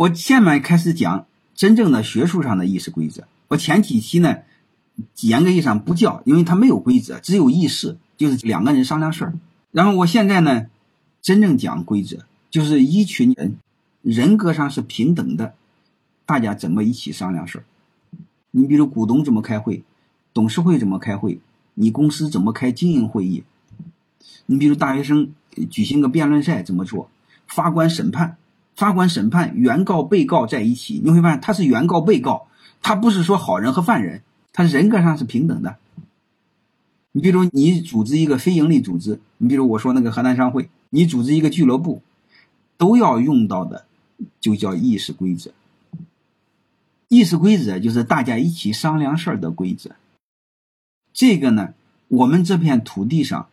我下面开始讲真正的学术上的议事规则。我前几期呢，严格意义上不叫，因为它没有规则，只有议事，就是两个人商量事儿。然后我现在呢，真正讲规则，就是一群人人格上是平等的，大家怎么一起商量事儿。你比如股东怎么开会，董事会怎么开会，你公司怎么开经营会议？你比如大学生举行个辩论赛怎么做？法官审判，法官审判，原告被告在一起，你会发现他是原告被告，他不是说好人和犯人，他人格上是平等的。你比如你组织一个非营利组织，你比如我说那个河南商会，你组织一个俱乐部，都要用到的就叫议事规则。议事规则就是大家一起商量事儿的规则。这个呢，我们这片土地上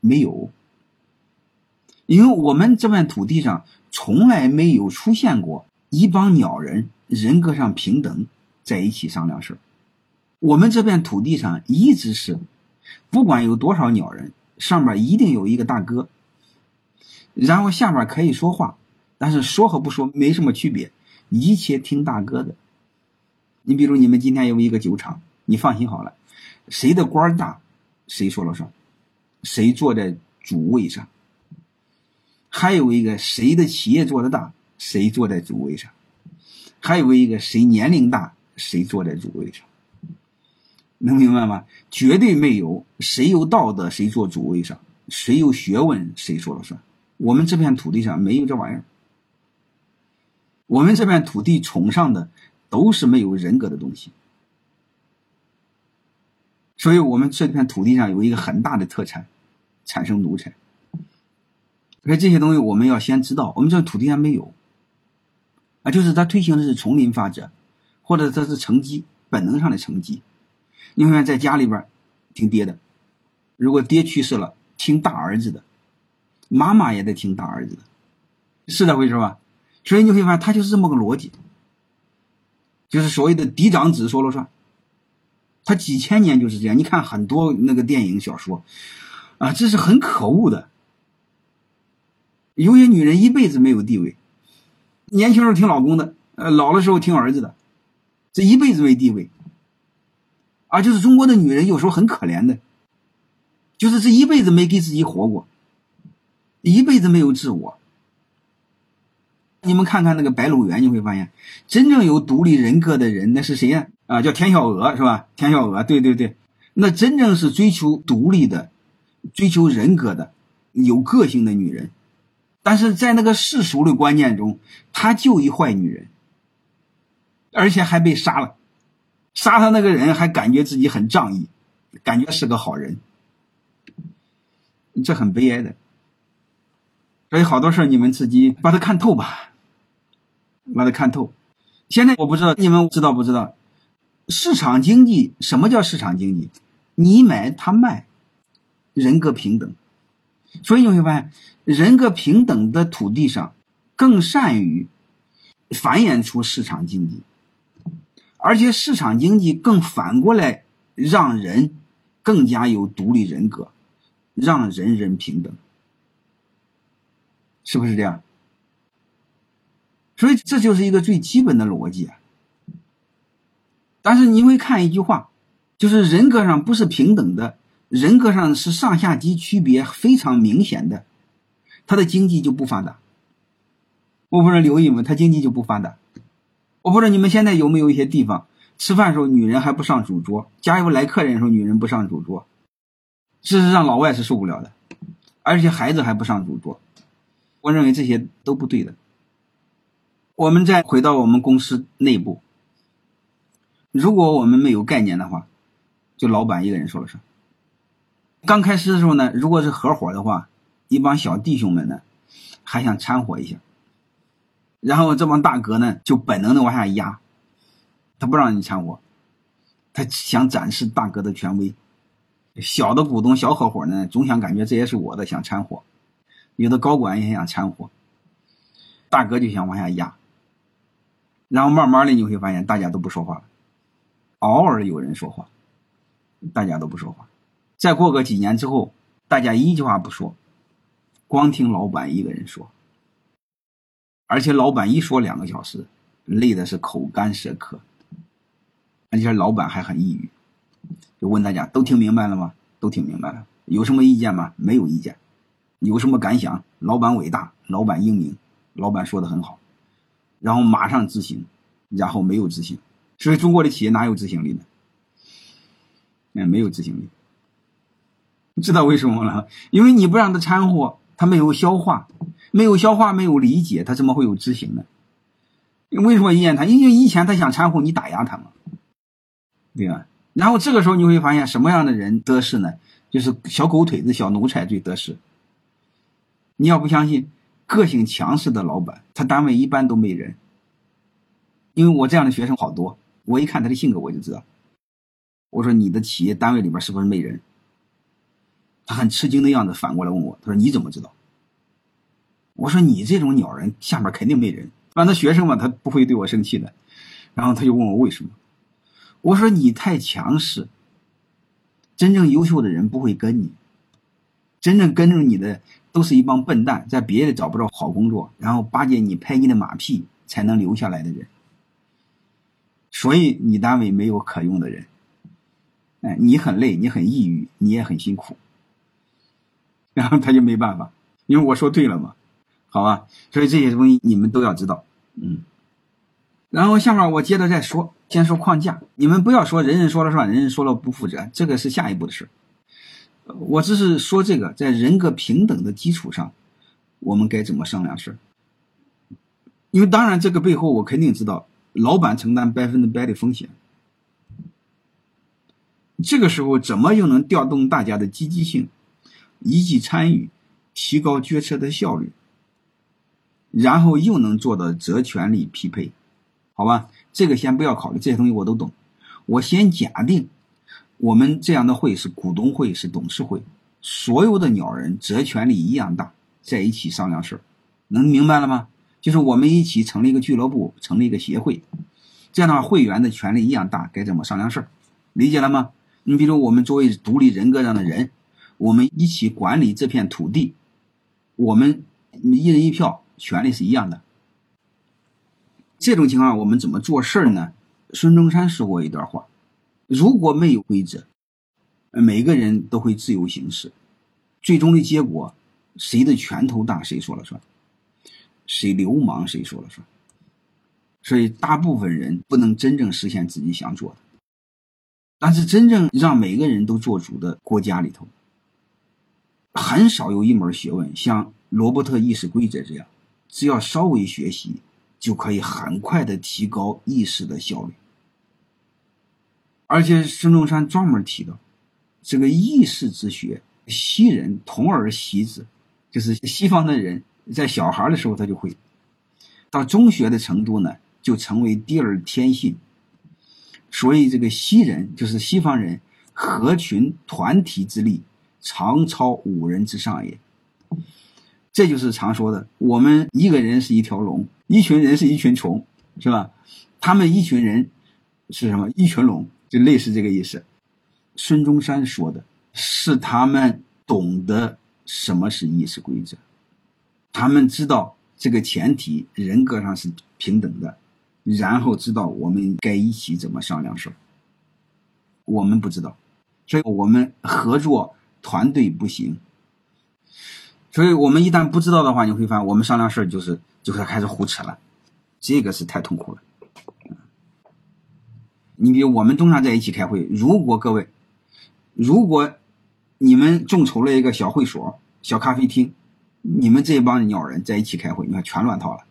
没有，因为我们这片土地上从来没有出现过一帮鸟人人格上平等在一起商量事儿。我们这片土地上一直是，不管有多少鸟人，上面一定有一个大哥，然后下面可以说话，但是说和不说没什么区别。一切听大哥的。你比如你们今天有一个酒厂，你放心好了，谁的官大，谁说了算，谁坐在主位上。还有一个谁的企业做得大，谁坐在主位上。还有一个谁年龄大，谁坐在主位上。能明白吗？绝对没有谁有道德谁坐主位上，谁有学问谁说了算。我们这片土地上没有这玩意儿。我们这片土地崇尚的都是没有人格的东西，所以我们这片土地上有一个很大的特产，产生奴才。所以这些东西我们要先知道，我们这土地上没有，啊，就是他推行的是丛林法则，或者他是成绩本能上的成绩。你看，在家里边听爹的，如果爹去世了，听大儿子的，妈妈也得听大儿子的，是这回事吧？所以你会发现，他就是这么个逻辑，就是所谓的嫡长子说了算。他几千年就是这样。你看很多那个电影、小说，啊，这是很可恶的。有些女人一辈子没有地位，年轻时候听老公的，呃，老的时候听儿子的，这一辈子没地位。啊，就是中国的女人有时候很可怜的，就是这一辈子没给自己活过，一辈子没有自我。你们看看那个《白鹿原》，你会发现，真正有独立人格的人，那是谁呀？啊，叫田小娥，是吧？田小娥，对对对，那真正是追求独立的、追求人格的、有个性的女人。但是在那个世俗的观念中，她就一坏女人，而且还被杀了。杀她那个人还感觉自己很仗义，感觉是个好人，这很悲哀的。所以好多事你们自己把它看透吧，把它看透。现在我不知道你们知道不知道，市场经济什么叫市场经济？你买他卖，人格平等。所以你会发现，人格平等的土地上，更善于繁衍出市场经济，而且市场经济更反过来让人更加有独立人格，让人人平等。是不是这样？所以这就是一个最基本的逻辑啊。但是你会看一句话，就是人格上不是平等的，人格上是上下级区别非常明显的，他的经济就不发达。我不知道留意吗？他经济就不发达。我不知道你们现在有没有一些地方吃饭时候女人还不上主桌，家有来客人的时候女人不上主桌，事实上老外是受不了的，而且孩子还不上主桌。我认为这些都不对的。我们再回到我们公司内部，如果我们没有概念的话，就老板一个人说了算。刚开始的时候呢，如果是合伙的话，一帮小弟兄们呢还想掺和一下，然后这帮大哥呢就本能的往下压，他不让你掺和，他想展示大哥的权威。小的股东、小合伙呢，总想感觉这也是我的，想掺和。有的高管也想掺和，大哥就想往下压，然后慢慢的你会发现大家都不说话了，偶尔有人说话，大家都不说话，再过个几年之后，大家一句话不说，光听老板一个人说。而且老板一说两个小时，累的是口干舌渴，而且老板还很抑郁。就问大家都听明白了吗？都听明白了，有什么意见吗？没有意见。有什么感想？老板伟大，老板英明，老板说的很好，然后马上执行，然后没有执行。所以中国的企业哪有执行力呢？嗯，没有执行力。知道为什么了？因为你不让他掺和，他没有消化，没有消化，没有理解，他怎么会有执行呢？为什么意见他？因为以前他想掺和，你打压他嘛，对吧？然后这个时候你会发现什么样的人得势呢？就是小狗腿子、小奴才最得势。你要不相信，个性强势的老板，他单位一般都没人。因为我这样的学生好多，我一看他的性格我就知道。我说你的企业单位里边是不是没人？他很吃惊的样子，反过来问我，他说你怎么知道？我说你这种鸟人下面肯定没人。反正学生嘛，他不会对我生气的。然后他就问我为什么？我说你太强势，真正优秀的人不会跟你，真正跟着你的都是一帮笨蛋，在别的找不着好工作，然后巴结你、拍你的马屁才能留下来的人。所以你单位没有可用的人。哎，你很累，你很抑郁，你也很辛苦。然后他就没办法，因为我说对了嘛，好吧？所以这些东西你们都要知道，嗯。然后下面我接着再说，先说框架，你们不要说人人说了算，人人说了不负责，这个是下一步的事我只是说这个，在人格平等的基础上，我们该怎么商量事因为当然这个背后我肯定知道，老板承担百分之百的风险。这个时候怎么又能调动大家的积极性？一起参与，提高决策的效率，然后又能做到责权利匹配，好吧？这个先不要考虑，这些东西我都懂。我先假定，我们这样的会是股东会，是董事会，所有的鸟人责权利一样大，在一起商量事儿，能明白了吗？就是我们一起成立一个俱乐部，成立一个协会，这样的话会员的权利一样大，该怎么商量事儿？理解了吗？你比如我们作为独立人格上的人。我们一起管理这片土地，我们一人一票，权利是一样的。这种情况我们怎么做事呢？孙中山说过一段话：如果没有规则，每个人都会自由行事，最终的结果，谁的拳头大谁说了算，谁流氓谁说了算。所以，大部分人不能真正实现自己想做的，但是真正让每个人都做主的国家里头。很少有一门学问像罗伯特意识规则这样，只要稍微学习，就可以很快的提高意识的效率。而且孙中山专门提到，这个意识之学，西人童而习之，就是西方的人在小孩的时候他就会，到中学的程度呢，就成为第二天性。所以这个西人就是西方人，合群团体之力。常超五人之上也，这就是常说的，我们一个人是一条龙，一群人是一群虫，是吧？他们一群人是什么？一群龙，就类似这个意思。孙中山说的是他们懂得什么是议事规则，他们知道这个前提人格上是平等的，然后知道我们该一起怎么商量事儿。我们不知道，所以我们合作。团队不行，所以我们一旦不知道的话，你会发现我们商量事就是就是开始胡扯了，这个是太痛苦了。你比如我们通常在一起开会，如果各位，如果你们众筹了一个小会所、小咖啡厅，你们这帮鸟人在一起开会，你看全乱套了。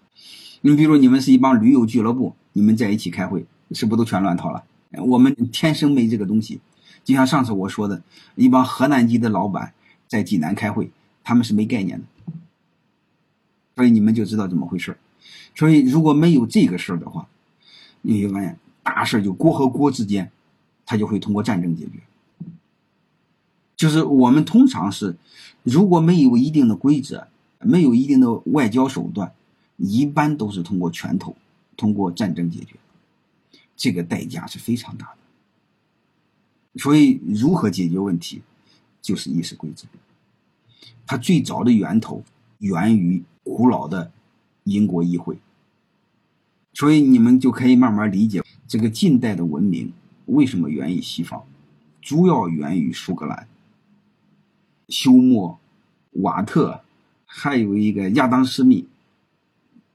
你比如你们是一帮驴友俱乐部，你们在一起开会，是不是都全乱套了？我们天生没这个东西。就像上次我说的，一帮河南籍的老板在济南开会，他们是没概念的，所以你们就知道怎么回事所以如果没有这个事儿的话，你会发现大事就国和国之间，他就会通过战争解决。就是我们通常是，如果没有一定的规则，没有一定的外交手段，一般都是通过拳头、通过战争解决，这个代价是非常大的。所以，如何解决问题，就是议事规则。它最早的源头源于古老的英国议会。所以你们就可以慢慢理解这个近代的文明为什么源于西方，主要源于苏格兰。休谟、瓦特，还有一个亚当·斯密，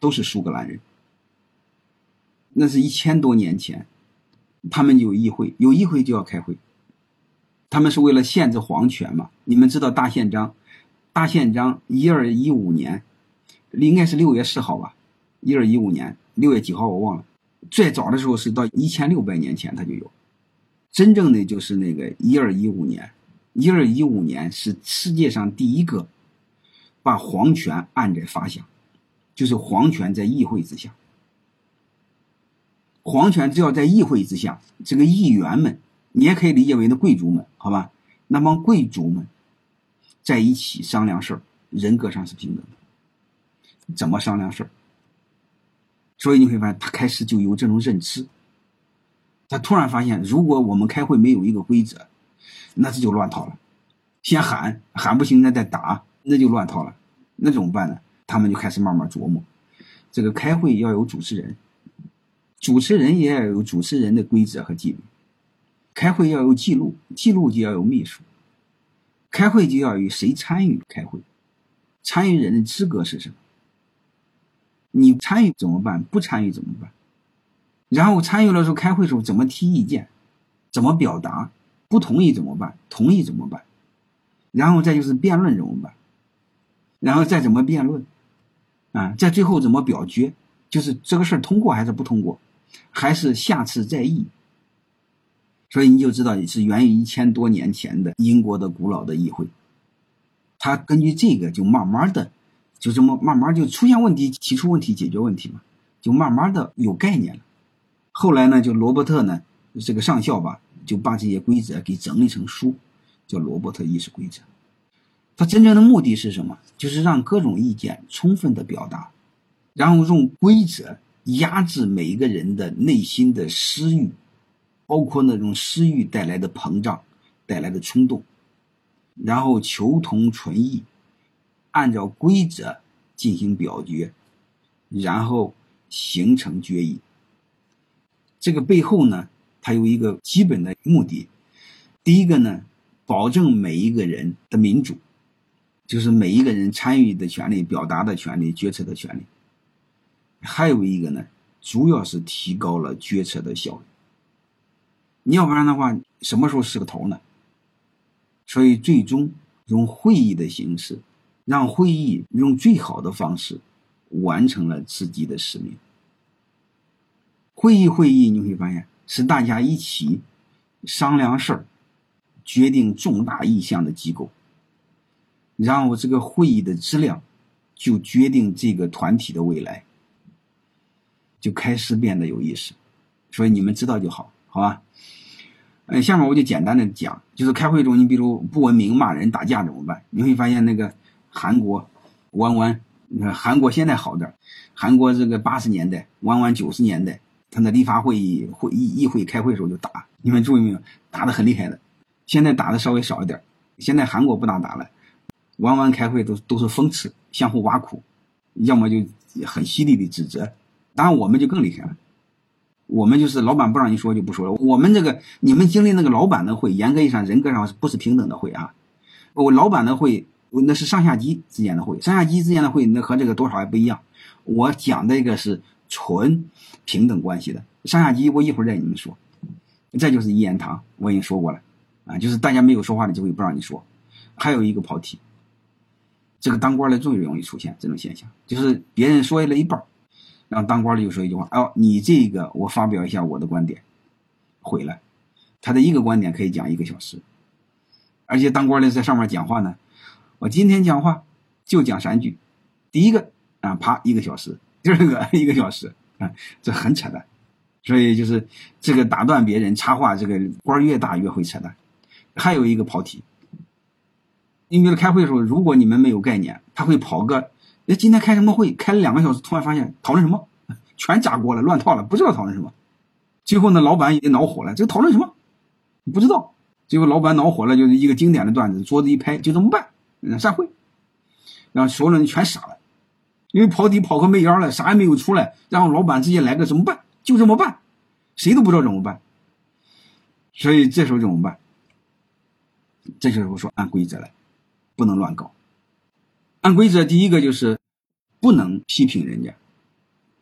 都是苏格兰人。那是一千多年前，他们有议会，有议会就要开会。他们是为了限制皇权嘛？你们知道大宪章？大宪章一二一五年，应该是六月四号吧？一二一五年。六月几号我忘了，最早的时候是到一千六百年前它就有，真正的就是那个一二一五年，一二一五年是世界上第一个把皇权按在法下，就是皇权在议会之下，皇权只要在议会之下，这个议员们你也可以理解为那贵族们，好吧？那帮贵族们在一起商量事儿，人格上是平等的，怎么商量事儿？所以你会发现，他开始就有这种认知。他突然发现，如果我们开会没有一个规则，那这就乱套了。先喊喊不行，那再打，那就乱套了。那怎么办呢？他们就开始慢慢琢磨：这个开会要有主持人，主持人也要有主持人的规则和纪律；开会要有记录，记录就要有秘书；开会就要有谁参与开会，参与人的资格是什么？你参与怎么办？不参与怎么办？然后参与的时候开会时候怎么提意见？怎么表达？不同意怎么办？同意怎么办？然后再就是辩论怎么办？然后再怎么辩论？啊，在最后怎么表决？就是这个事儿通过还是不通过？还是下次再议？所以你就知道是源于一千多年前的英国的古老的议会，他根据这个就慢慢的。就这么慢慢就出现问题，提出问题，解决问题嘛，就慢慢的有概念了。后来呢，就罗伯特呢，这个上校吧，就把这些规则给整理成书，叫《罗伯特议事规则》。他真正的目的是什么？就是让各种意见充分的表达，然后用规则压制每一个人的内心的私欲，包括那种私欲带来的膨胀带来的冲动，然后求同存异。按照规则进行表决，然后形成决议。这个背后呢，它有一个基本的目的。第一个呢，保证每一个人的民主，就是每一个人参与的权利、表达的权利、决策的权利。还有一个呢，主要是提高了决策的效率。你要不然的话，什么时候是个头呢？所以最终用会议的形式。让会议用最好的方式完成了自己的使命。会议会议，你会发现是大家一起商量事儿、决定重大意向的机构。然后这个会议的质量就决定这个团体的未来，就开始变得有意思。所以你们知道就好，好吧？嗯，下面我就简单的讲，就是开会中，你比如不文明、骂人、打架怎么办？你会发现那个。韩国，弯弯，韩国现在好点韩国这个八十年代，弯弯九十年代，他那立法会议会议议会开会时候就打，你们注意没有？打的很厉害的。现在打的稍微少一点现在韩国不大打了，弯弯开会都都是讽刺，相互挖苦，要么就很犀利的指责。当然我们就更厉害了，我们就是老板不让你说就不说了。我们这个你们经历那个老板的会，严格意义上人格上不是平等的会啊？我老板的会。那是上下级之间的会，上下级之间的会，那和这个多少还不一样。我讲的一个是纯平等关系的上下级，我一会儿再跟你们说。这就是一言堂，我已经说过了啊，就是大家没有说话的机会，不让你说。还有一个跑题，这个当官的最容易出现这种现象，就是别人说了一半，然后当官的又说一句话：“哦，你这个我发表一下我的观点。”毁了，他的一个观点可以讲一个小时，而且当官的在上面讲话呢。我今天讲话就讲三句，第一个啊，啪一个小时；第二个一个小时啊，这很扯淡。所以就是这个打断别人插话，这个官越大越会扯淡。还有一个跑题，你比如开会的时候，如果你们没有概念，他会跑个，哎，今天开什么会？开了两个小时，突然发现讨论什么，全炸锅了，乱套了，不知道讨论什么。最后呢，老板也恼火了，这个讨论什么？不知道。最后老板恼火了，就是一个经典的段子，桌子一拍，就这么办。散会，然后所有人全傻了，因为跑题跑个没影了，啥也没有出来，然后老板直接来个怎么办？就这么办，谁都不知道怎么办。所以这时候怎么办？这时候说按规则来，不能乱搞。按规则，第一个就是不能批评人家，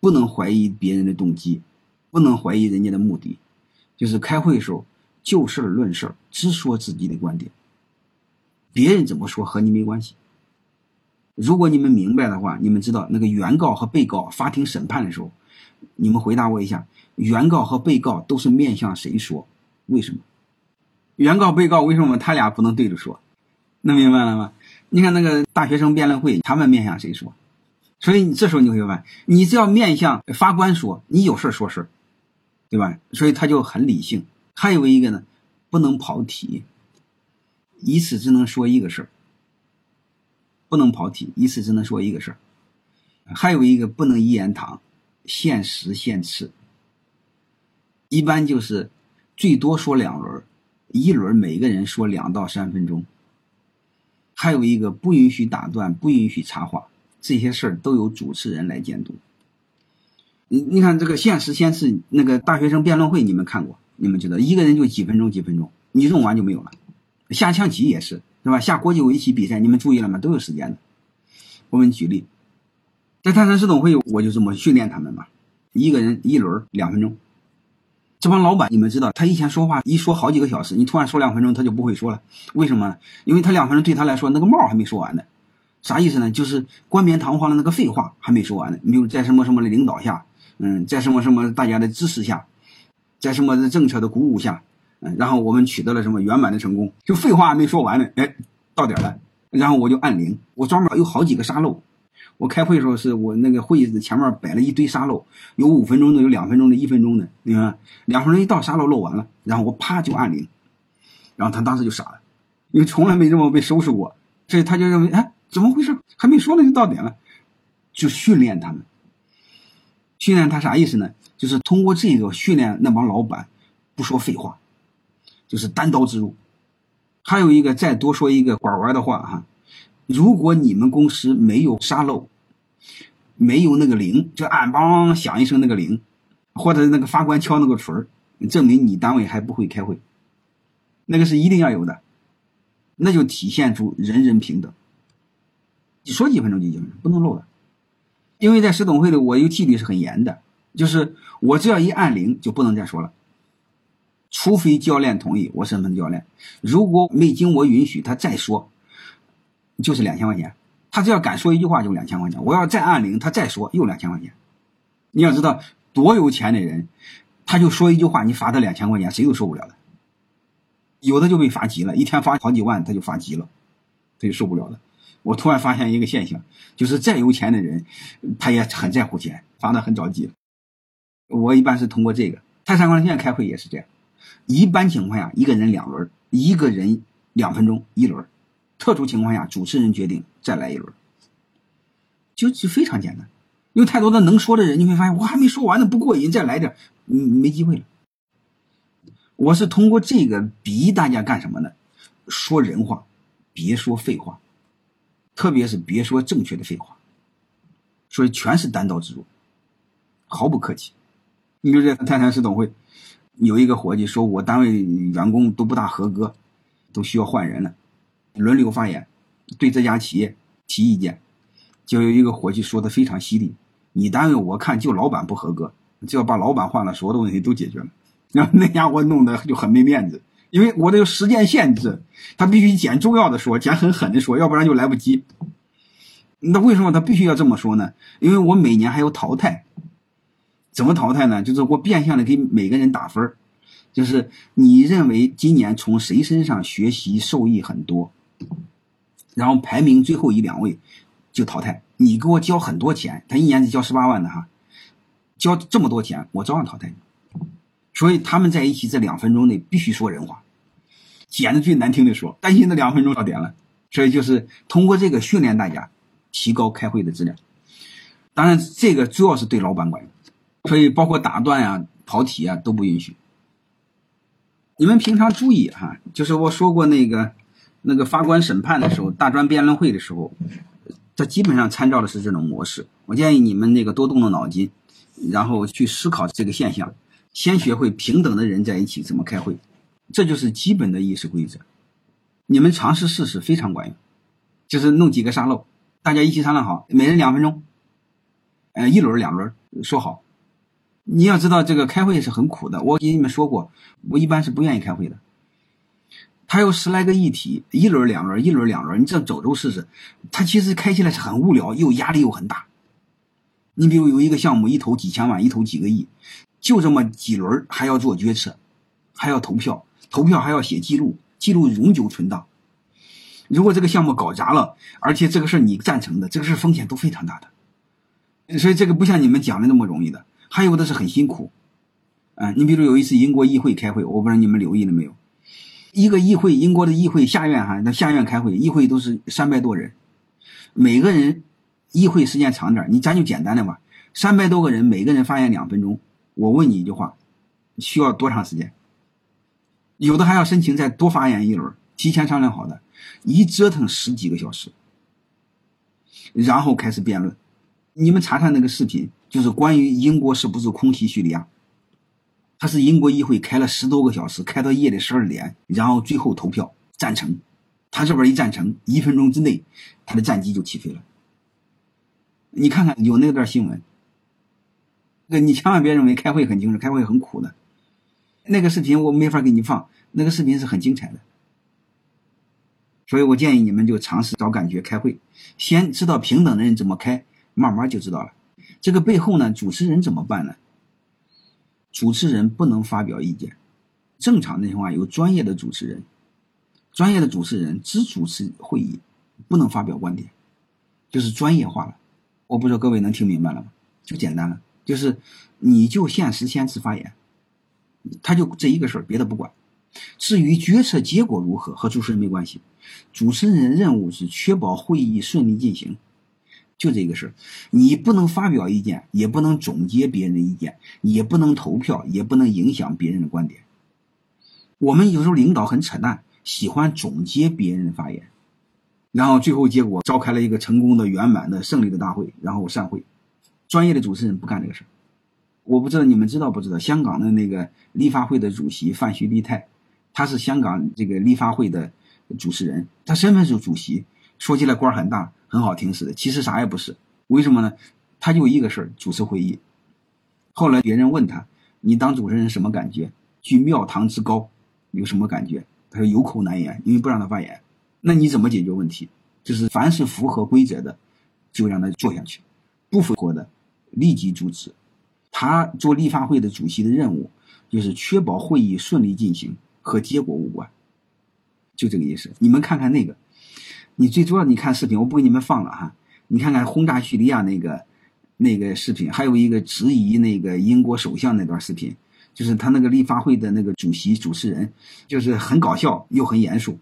不能怀疑别人的动机，不能怀疑人家的目的。就是开会的时候就事论事，只说自己的观点，别人怎么说和你没关系。如果你们明白的话，你们知道那个原告和被告法庭审判的时候，你们回答我一下：原告和被告都是面向谁说？为什么？原告、被告为什么他俩不能对着说？能明白了吗？你看那个大学生辩论会，他们面向谁说？所以你这时候你会发现，你只要面向法官说，你有事说事对吧？所以他就很理性。还有一个呢，不能跑题，一次只能说一个事儿。不能跑题，一次只能说一个事儿。还有一个不能一言堂，限时限次。一般就是最多说两轮，一轮每个人说两到三分钟。还有一个不允许打断，不允许插话，这些事儿都由主持人来监督。你你看这个限时限次，那个大学生辩论会你们看过？你们知道一个人就几分钟几分钟，你用完就没有了。下象棋也是。是吧？下国际围棋比赛，你们注意了吗？都有时间的。我们举例，在泰山市总会，我就这么训练他们嘛。一个人一轮两分钟。这帮老板，你们知道，他以前说话一说好几个小时，你突然说两分钟，他就不会说了。为什么？因为他两分钟对他来说，那个帽还没说完呢。啥意思呢？就是冠冕堂皇的那个废话还没说完呢。没有在什么什么的领导下，嗯，在什么什么大家的支持下，在什么政策的鼓舞下。嗯，然后我们取得了什么圆满的成功？就废话还没说完呢，哎，到点了，然后我就按铃。我专门有好几个沙漏。我开会的时候是我那个会议室前面摆了一堆沙漏，有五分钟的，有两分钟的，一分钟的。你看，两分钟一到，沙漏漏完了，然后我啪就按铃，然后他当时就傻了，因为从来没这么被收拾过，所以他就认为，哎，怎么回事？还没说呢就到点了，就训练他们。训练他啥意思呢？就是通过这个训练那帮老板不说废话。就是单刀直入，还有一个再多说一个拐弯的话哈，如果你们公司没有沙漏，没有那个铃，就按梆响一声那个铃，或者那个法官敲那个锤儿，证明你单位还不会开会，那个是一定要有的，那就体现出人人平等。你说几分钟就几分钟，不能漏的，因为在市总会里我有纪律是很严的，就是我只要一按铃就不能再说了。除非教练同意，我身份教练，如果没经我允许，他再说，就是两千块钱。他只要敢说一句话，就两千块钱。我要再按铃，他再说又两千块钱。你要知道，多有钱的人，他就说一句话，你罚他两千块钱，谁都受不了的。有的就被罚急了，一天罚好几万，他就罚急了，他就受不了了。我突然发现一个现象，就是再有钱的人，他也很在乎钱，罚的很着急。我一般是通过这个，泰山光电开会也是这样。一般情况下，一个人两轮，一个人两分钟一轮。特殊情况下，主持人决定再来一轮，就就非常简单。有太多的能说的人，你会发现我还没说完呢，不过瘾，再来点，嗯，没机会了。我是通过这个逼大家干什么呢？说人话，别说废话，特别是别说正确的废话。所以全是单刀直入，毫不客气。你就这泰山市总会。有一个伙计说：“我单位员工都不大合格，都需要换人了，轮流发言，对这家企业提意见。”就有一个伙计说的非常犀利：“你单位我看就老板不合格，只要把老板换了，所有的问题都解决了。”然后那家伙弄得就很没面子，因为我这个时间限制，他必须捡重要的说，捡很狠的说，要不然就来不及。那为什么他必须要这么说呢？因为我每年还有淘汰。怎么淘汰呢？就是我变相的给每个人打分就是你认为今年从谁身上学习受益很多，然后排名最后一两位就淘汰。你给我交很多钱，他一年得交十八万的哈，交这么多钱，我照样淘汰你。所以他们在一起这两分钟内必须说人话，捡的最难听的说，担心那两分钟到点了。所以就是通过这个训练大家，提高开会的质量。当然，这个主要是对老板管用。所以，包括打断呀、跑题啊都不允许。你们平常注意哈，就是我说过那个，那个法官审判的时候，大专辩论会的时候，它基本上参照的是这种模式。我建议你们那个多动动脑筋，然后去思考这个现象。先学会平等的人在一起怎么开会，这就是基本的议事规则。你们尝试试试，非常管用。就是弄几个沙漏，大家一起商量好，每人两分钟，呃，一轮两轮说好。你要知道，这个开会是很苦的。我给你们说过，我一般是不愿意开会的。它有十来个议题，一轮两轮，一轮两轮，你这走走试试。它其实开起来是很无聊，又压力又很大。你比如有一个项目，一投几千万，一投几个亿。就这么几轮，还要做决策，还要投票，投票还要写记录，记录永久存档。如果这个项目搞砸了，而且这个事儿你赞成的，这个事儿风险都非常大的。所以这个不像你们讲的那么容易的，还有的是很辛苦。啊，你比如有一次英国议会开会，我不知道你们留意了没有？一个议会，英国的议会下院哈，那下院开会，议会都是三百多人，每个人议会时间长点你咱就简单的吧，三百多个人，每个人发言两分钟。我问你一句话，需要多长时间？有的还要申请再多发言一轮，提前商量好的，一折腾十几个小时，然后开始辩论。你们查查那个视频，就是关于英国是不是空袭叙利亚，他是英国议会开了十多个小时，开到夜里十二点，然后最后投票赞成。他这边一赞成，一分钟之内，他的战机就起飞了。你看看有那段新闻。那你千万别认为开会很精神，开会很苦的。那个视频我没法给你放，那个视频是很精彩的。所以我建议你们就尝试找感觉开会，先知道平等的人怎么开，慢慢就知道了。这个背后呢，主持人怎么办呢？主持人不能发表意见，正常的情况下有专业的主持人，专业的主持人只主持会议，不能发表观点，就是专业化了。我不知道各位能听明白了吗？就简单了。就是，你就限时限次发言，他就这一个事儿，别的不管。至于决策结果如何，和主持人没关系。主持人任务是确保会议顺利进行，就这个事儿。你不能发表意见，也不能总结别人的意见，也不能投票，也不能影响别人的观点。我们有时候领导很扯淡，喜欢总结别人的发言，然后最后结果召开了一个成功的、圆满的、胜利的大会，然后散会。专业的主持人不干这个事儿，我不知道你们知道不知道？香港的那个立法会的主席范徐丽泰，他是香港这个立法会的主持人，他身份是主席，说起来官儿很大，很好听似的，其实啥也不是。为什么呢？他就一个事儿，主持会议。后来别人问他：“你当主持人什么感觉？”居庙堂之高，有什么感觉？他说：“有口难言，因为不让他发言。”那你怎么解决问题？就是凡是符合规则的，就让他做下去；不符合的。立即阻止。他做立法会的主席的任务，就是确保会议顺利进行，和结果无关，就这个意思。你们看看那个，你最主要你看视频，我不给你们放了哈。你看看轰炸叙利亚那个那个视频，还有一个质疑那个英国首相那段视频，就是他那个立法会的那个主席主持人，就是很搞笑又很严肃，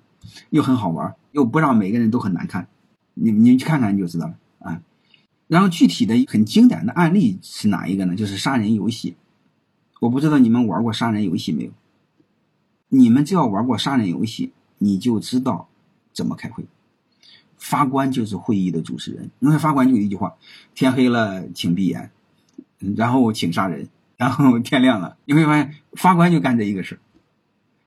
又很好玩，又不让每个人都很难看。你你去看看你就知道了啊。然后具体的很经典的案例是哪一个呢？就是杀人游戏。我不知道你们玩过杀人游戏没有？你们只要玩过杀人游戏，你就知道怎么开会。法官就是会议的主持人，因为法官就一句话：天黑了，请闭眼，然后请杀人，然后天亮了，你会发现法官就干这一个事儿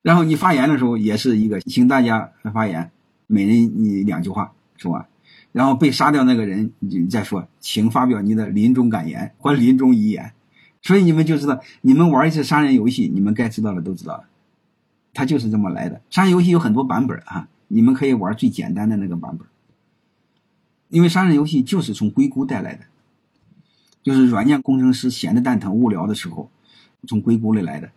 然后你发言的时候也是一个，请大家发言，每人你两句话，说完？然后被杀掉那个人，你再说，请发表你的临终感言或临终遗言。所以你们就知道，你们玩一次杀人游戏，你们该知道的都知道了，它就是这么来的。杀人游戏有很多版本啊，你们可以玩最简单的那个版本，因为杀人游戏就是从硅谷带来的，就是软件工程师闲的蛋疼、无聊的时候，从硅谷里来的，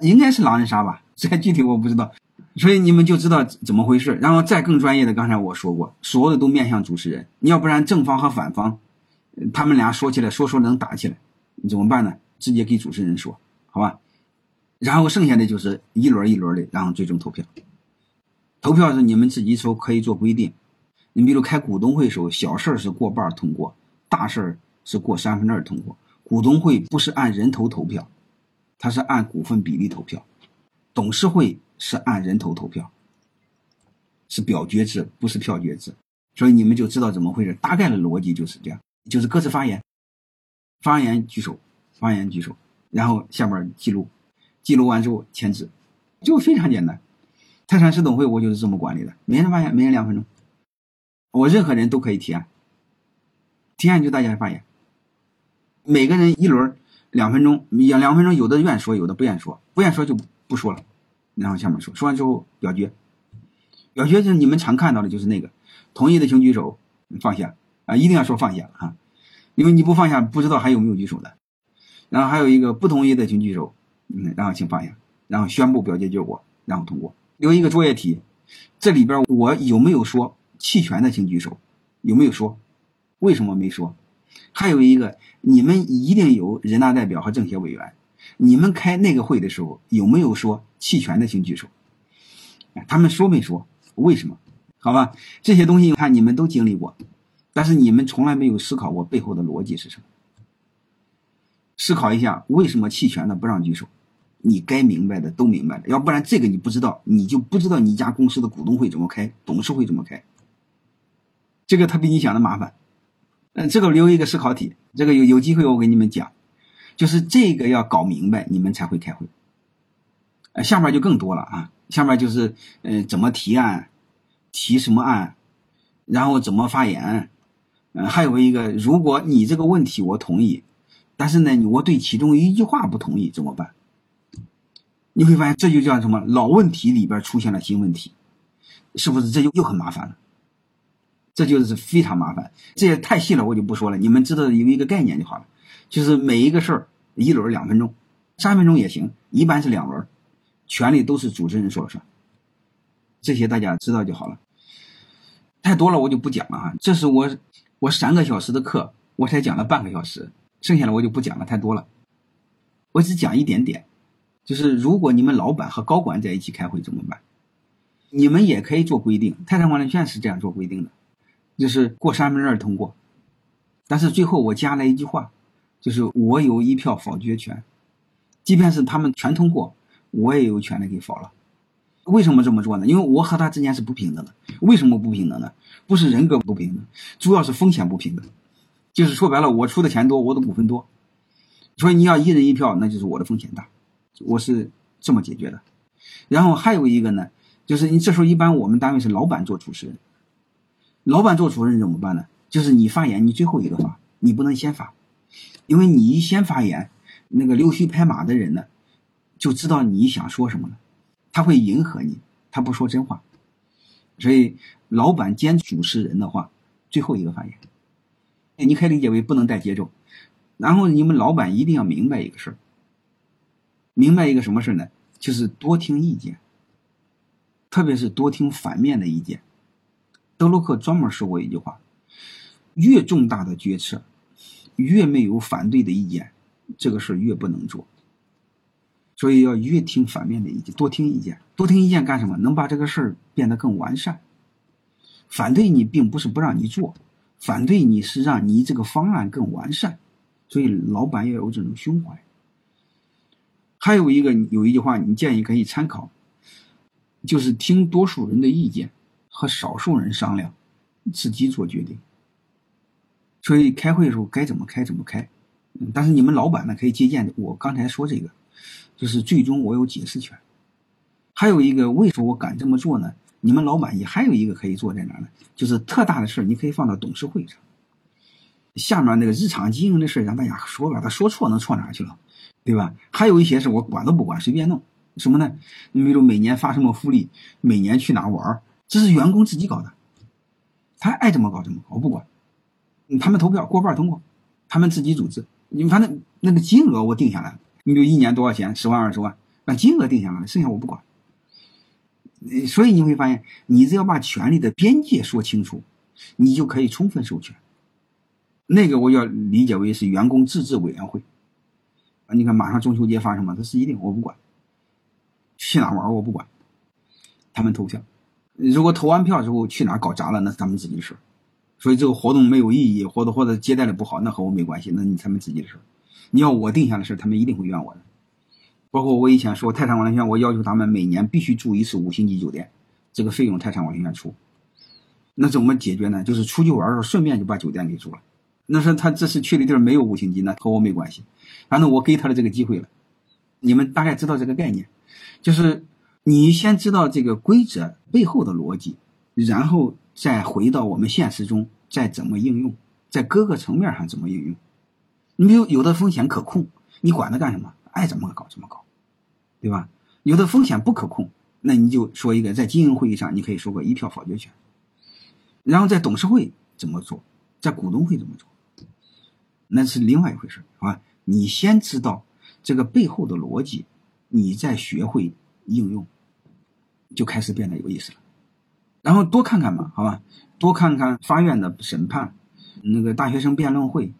应该是狼人杀吧？这具体我不知道。所以你们就知道怎么回事，然后再更专业的，刚才我说过，所有的都面向主持人。你要不然正方和反方，他们俩说起来说说能打起来，你怎么办呢？直接给主持人说，好吧？然后剩下的就是一轮一轮的，然后最终投票。投票是你们自己说可以做规定。你比如开股东会的时候，小事是过半通过，大事是过三分之二通过。股东会不是按人头投票，它是按股份比例投票。董事会。是按人头投票，是表决制，不是票决制。所以你们就知道怎么回事。大概的逻辑就是这样，就是各自发言，发言举手，发言举手，然后下边记录，记录完之后签字，就非常简单。泰山市董会我就是这么管理的，每人发言，每人两分钟，我任何人都可以提案，提案就大家发言，每个人一轮两分钟，两两分钟，有的愿说，有的不愿说，不愿说就不说了，然后下面说，说完之后表决，表决就是你们常看到的就是那个，同意的请举手，放下。啊，一定要说放下啊，因为你不放下不知道还有没有举手的，然后还有一个不同意的请举手，嗯，然后请放下，然后宣布表决结果，然后通过。留一个作业题，这里边我有没有说弃权的请举手？有没有说？为什么没说？还有一个，你们一定有人大代表和政协委员，你们开那个会的时候有没有说弃权的请举手？他们说没说？为什么？好吧，这些东西看你们都经历过，但是你们从来没有思考过背后的逻辑是什么。思考一下，为什么弃权的不让举手？你该明白的都明白了，要不然这个你不知道，你就不知道你家公司的股东会怎么开，董事会怎么开。这个他比你想的麻烦。嗯，这个留一个思考题，这个有有机会我给你们讲，就是这个要搞明白，你们才会开会。呃，下面就更多了啊，下面就是呃怎么提案，提什么案，然后怎么发言，嗯，还有一个，如果你这个问题我同意，但是呢，我对其中一句话不同意怎么办？你会发现，这就叫什么？老问题里边出现了新问题，是不是？这就又很麻烦了。这就是非常麻烦，这也太细了，我就不说了。你们知道有一个概念就好了，就是每一个事儿一轮两分钟，三分钟也行，一般是两轮，权利都是主持人说了算。这些大家知道就好了。太多了，我就不讲了啊。这是我我三个小时的课，我才讲了半个小时，剩下的我就不讲了，太多了。我只讲一点点。就是如果你们老板和高管在一起开会怎么办？你们也可以做规定，泰山管理学院是这样做规定的，就是过三分之二通过。但是最后我加了一句话，就是我有一票否决权，即便是他们全通过，我也有权利给否了。为什么这么做呢？因为我和他之间是不平等的。为什么不平等呢？不是人格不平等，主要是风险不平等。就是说白了，我出的钱多，我的股份多，所以你要一人一票，那就是我的风险大。我是这么解决的，然后还有一个呢，就是你这时候一般我们单位是老板做主持人，老板做主持人怎么办呢？就是你发言，你最后一个发，你不能先发，因为你一先发言，那个溜须拍马的人呢，就知道你想说什么了，他会迎合你，他不说真话，所以老板兼主持人的话，最后一个发言，你可以理解为不能带节奏，然后你们老板一定要明白一个事儿。明白一个什么事呢？就是多听意见，特别是多听反面的意见。德洛克专门说过一句话：越重大的决策，越没有反对的意见，这个事儿越不能做。所以要越听反面的意见，多听意见，多听意见干什么？能把这个事儿变得更完善。反对你并不是不让你做，反对你是让你这个方案更完善。所以老板要有这种胸怀。还有一个有一句话，你建议可以参考，就是听多数人的意见，和少数人商量，自己做决定。所以开会的时候该怎么开怎么开，但是你们老板呢可以借鉴我刚才说这个，就是最终我有解释权。还有一个为什么我敢这么做呢？你们老板也还有一个可以做在哪呢？就是特大的事你可以放到董事会上，下面那个日常经营的事让大家说吧，他说错能错哪去了？对吧？还有一些是我管都不管，随便弄什么呢？你比如每年发什么福利，每年去哪玩这是员工自己搞的，他爱怎么搞怎么搞，我不管。他们投票过半通过，他们自己组织。你反正那个金额我定下来了，你比如一年多少钱，十万二十万，把金额定下来了，剩下我不管。所以你会发现，你只要把权力的边界说清楚，你就可以充分授权。那个我要理解为是员工自治委员会。啊你看，马上中秋节发生嘛？他是一定，我不管。去哪玩我不管，他们投票。如果投完票之后去哪搞砸了，那是他们自己的事所以这个活动没有意义，或者或者接待的不好，那和我没关系，那你他们自己的事你要我定下的事他们一定会怨我的。包括我以前说泰山管理学院，我要求他们每年必须住一次五星级酒店，这个费用泰山管理学院出。那怎么解决呢？就是出去玩的时候顺便就把酒店给住了。那说他这次去的地儿没有五星级，那和我没关系，反正我给他的这个机会了。你们大概知道这个概念，就是你先知道这个规则背后的逻辑，然后再回到我们现实中再怎么应用，在各个层面上怎么应用。你比如有的风险可控，你管它干什么？爱怎么搞怎么搞，对吧？有的风险不可控，那你就说一个，在经营会议上你可以说个一票否决权。然后在董事会怎么做，在股东会怎么做，那是另外一回事啊。你先知道这个背后的逻辑，你再学会应用，就开始变得有意思了。然后多看看嘛，好吧，多看看法院的审判，那个大学生辩论会，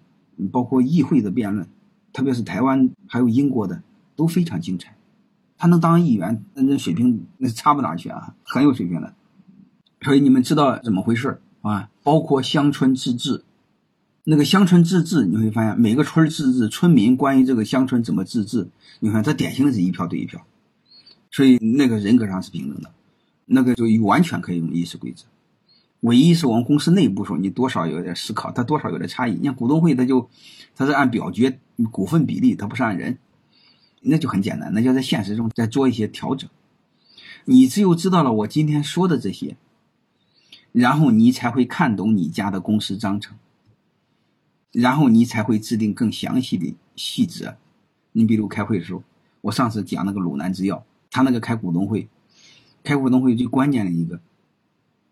包括议会的辩论，特别是台湾还有英国的都非常精彩。他能当议员，那那水平那差不哪去啊，很有水平的。所以你们知道怎么回事啊？包括乡村自治，那个乡村自治，你会发现每个村自治，村民关于这个乡村怎么自治，你看这典型的是一票对一票，所以那个人格上是平等的，那个就完全可以用议事规则。唯一是我们公司内部说，你多少有点思考，它多少有点差异。你像股东会，它就它是按表决股份比例，它不是按人，那就很简单，那就在现实中再做一些调整。你只有知道了我今天说的这些。然后你才会看懂你家的公司章程，然后你才会制定更详细的细则。你比如开会的时候，我上次讲那个鲁南制药，他那个开股东会，开股东会最关键的一个，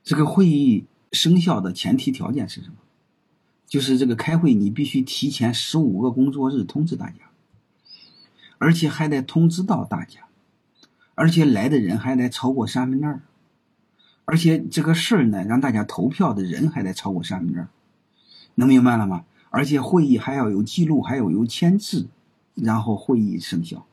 这个会议生效的前提条件是什么？就是这个开会你必须提前十五个工作日通知大家，而且还得通知到大家，而且来的人还得超过三分之二。而且这个事儿呢，让大家投票的人还得超过三分之二，能明白了吗？而且会议还要有记录，还要有签字，然后会议生效。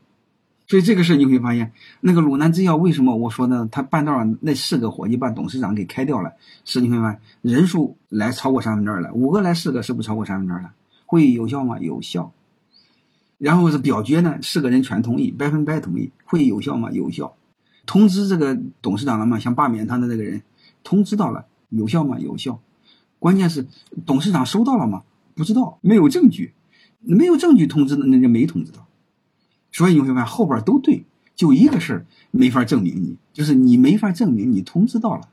所以这个事你会发现，那个鲁南制药为什么我说呢？他半道上那四个伙计把董事长给开掉了，是你会发现人数来超过三分之二了，五个来四个是不超过三分之二了？会有效吗？有效。然后是表决呢，四个人全同意，百分百同意，会有效吗？有效。通知这个董事长了吗？想罢免他的这个人，通知到了，有效吗？有效。关键是董事长收到了吗？不知道，没有证据，没有证据通知的那就没通知到。所以你会发现后边都对，就一个事儿没法证明你，就是你没法证明你通知到了，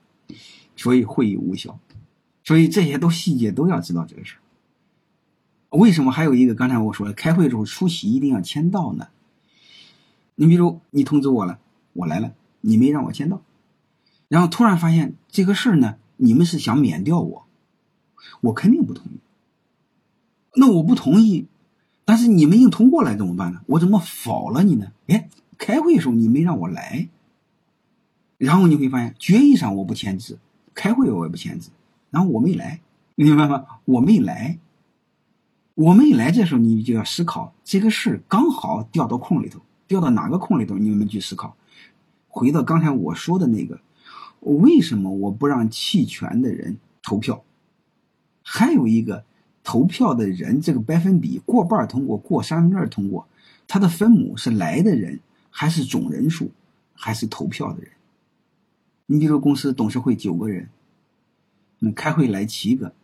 所以会议无效。所以这些都细节都要知道这个事儿。为什么还有一个刚才我说的开会的时候出席一定要签到呢？你比如你通知我了，我来了。你没让我签到，然后突然发现这个事儿呢，你们是想免掉我，我肯定不同意。那我不同意，但是你们硬通过来怎么办呢？我怎么否了你呢？哎，开会的时候你没让我来，然后你会发现决议上我不签字，开会我也不签字，然后我没来，明白吗？我没来，我没来，这时候你就要思考这个事刚好掉到空里头，掉到哪个空里头？你们去思考。回到刚才我说的那个，为什么我不让弃权的人投票？还有一个投票的人，这个百分比过半通过，过三分之二通过，他的分母是来的人，还是总人数，还是投票的人？你比如公司董事会九个人，嗯开会来七个，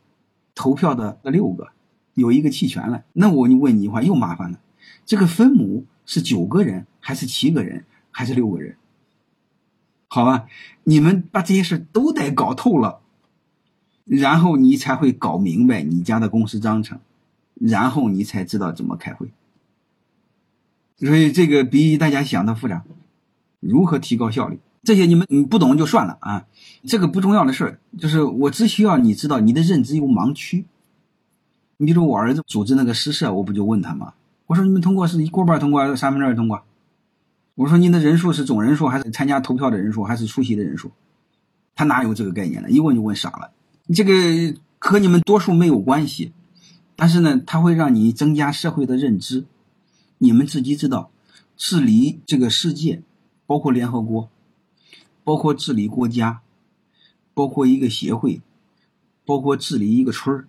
投票的六个，有一个弃权了，那我就问你一句话，又麻烦了，这个分母是九个人，还是七个人，还是六个人？好吧，你们把这些事都得搞透了，然后你才会搞明白你家的公司章程，然后你才知道怎么开会。所以这个比大家想的复杂。如何提高效率？这些你们你不懂就算了啊，这个不重要的事儿，就是我只需要你知道你的认知有盲区。你比如我儿子组织那个诗社，我不就问他吗？我说你们通过是一过半通过还是三分之二通过？我说您的人数是总人数还是参加投票的人数还是出席的人数？他哪有这个概念呢？一问就问傻了。这个和你们多数没有关系，但是呢，它会让你增加社会的认知。你们自己知道，治理这个世界，包括联合国，包括治理国家，包括一个协会，包括治理一个村儿，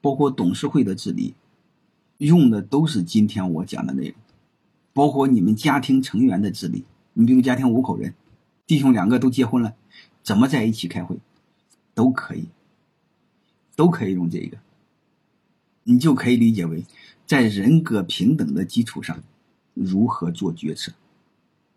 包括董事会的治理，用的都是今天我讲的内容。包括你们家庭成员的治理，你比如家庭五口人，弟兄两个都结婚了，怎么在一起开会？都可以，都可以用这个，你就可以理解为在人格平等的基础上如何做决策，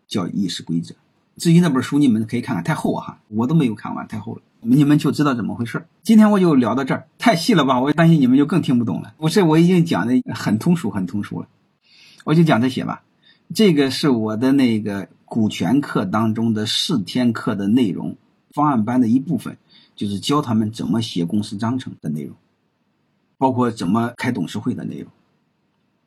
叫意识规则。至于那本书，你们可以看看，太厚哈，我都没有看完，太厚了，你们就知道怎么回事今天我就聊到这儿，太细了吧？我担心你们就更听不懂了。我这我已经讲的很通俗，很通俗了，我就讲这些吧。这个是我的那个股权课当中的四天课的内容，方案班的一部分，就是教他们怎么写公司章程的内容，包括怎么开董事会的内容。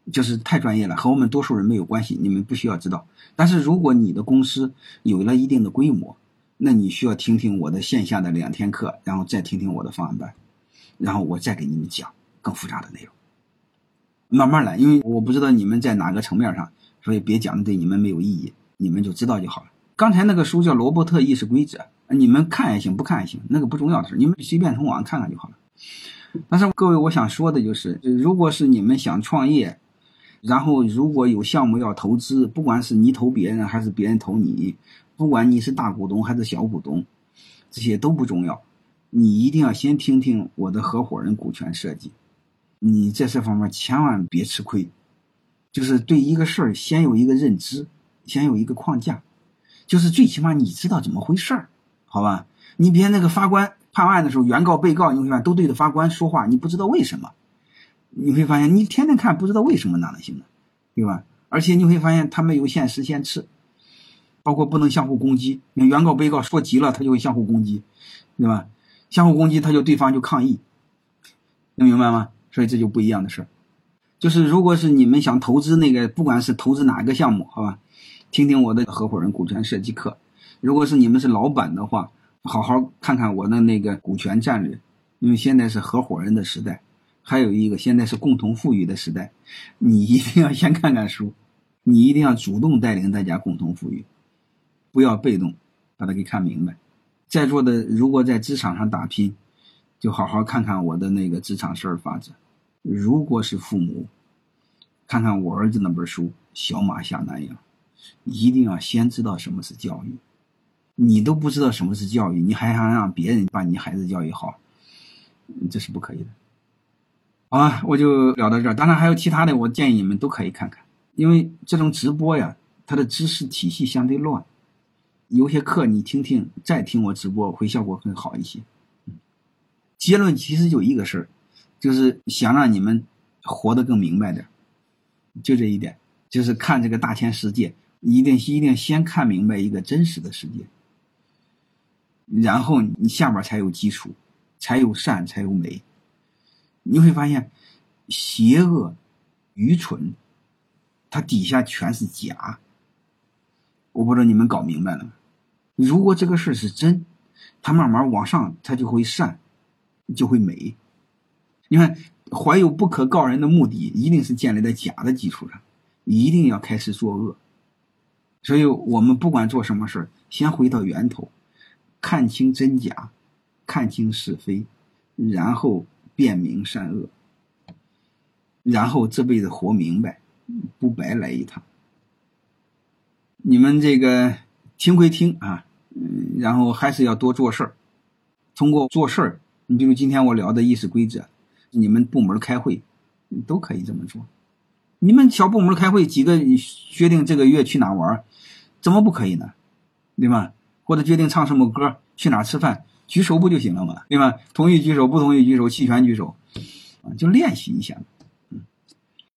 就是太专业了，和我们多数人没有关系，你们不需要知道。但是如果你的公司有了一定的规模，那你需要听听我的线下的两天课，然后再听听我的方案班，然后我再给你们讲更复杂的内容。慢慢来，因为我不知道你们在哪个层面上，所以别讲的对你们没有意义，你们就知道就好了。刚才那个书叫《罗伯特议事规则》，你们看也行，不看也行，那个不重要的事，你们随便从网上看看就好了。但是各位，我想说的就是，如果是你们想创业，然后，如果有项目要投资，不管是你投别人还是别人投你，不管你是大股东还是小股东，这些都不重要。你一定要先听听我的合伙人股权设计，你在这方面千万别吃亏。就是对一个事儿先有一个认知，先有一个框架，就是最起码你知道怎么回事儿，好吧？你别那个法官判案的时候，原告被告你会发现都对着法官说话，你不知道为什么。你会发现，你天天看不知道为什么哪能行呢，对吧？而且你会发现他没有限时限次，包括不能相互攻击。你原告被告说急了，他就会相互攻击，对吧？相互攻击，他就对方就抗议，能明白吗？所以这就不一样的事。就是如果是你们想投资那个，不管是投资哪一个项目，好吧，听听我的合伙人股权设计课。如果是你们是老板的话，好好看看我的那个股权战略，因为现在是合伙人的时代。还有一个，现在是共同富裕的时代，你一定要先看看书，你一定要主动带领大家共同富裕，不要被动，把它给看明白。在座的如果在职场上打拼，就好好看看我的那个职场十二法则。如果是父母，看看我儿子那本书《小马下南洋》，一定要先知道什么是教育。你都不知道什么是教育，你还想让别人把你孩子教育好，这是不可以的。好吧，我就聊到这儿。当然还有其他的，我建议你们都可以看看，因为这种直播呀，它的知识体系相对乱，有些课你听听，再听我直播会效果更好一些。结论其实就一个事儿，就是想让你们活得更明白点，就这一点，就是看这个大千世界，一定一定先看明白一个真实的世界，然后你下边才有基础，才有善，才有美。你会发现，邪恶、愚蠢，它底下全是假。我不知道你们搞明白了吗？如果这个事是真，它慢慢往上，它就会善，就会美。你看，怀有不可告人的目的，一定是建立在假的基础上，一定要开始作恶。所以我们不管做什么事，先回到源头，看清真假，看清是非，然后。辨明善恶，然后这辈子活明白，不白来一趟。你们这个听归听啊，嗯，然后还是要多做事儿。通过做事儿，你比如今天我聊的议事规则，你们部门开会都可以这么做。你们小部门开会，几个决定这个月去哪玩，怎么不可以呢？对吧？或者决定唱什么歌，去哪吃饭。举手不就行了吗？对吧？同意举手，不同意举手，弃权举手，就练习一下。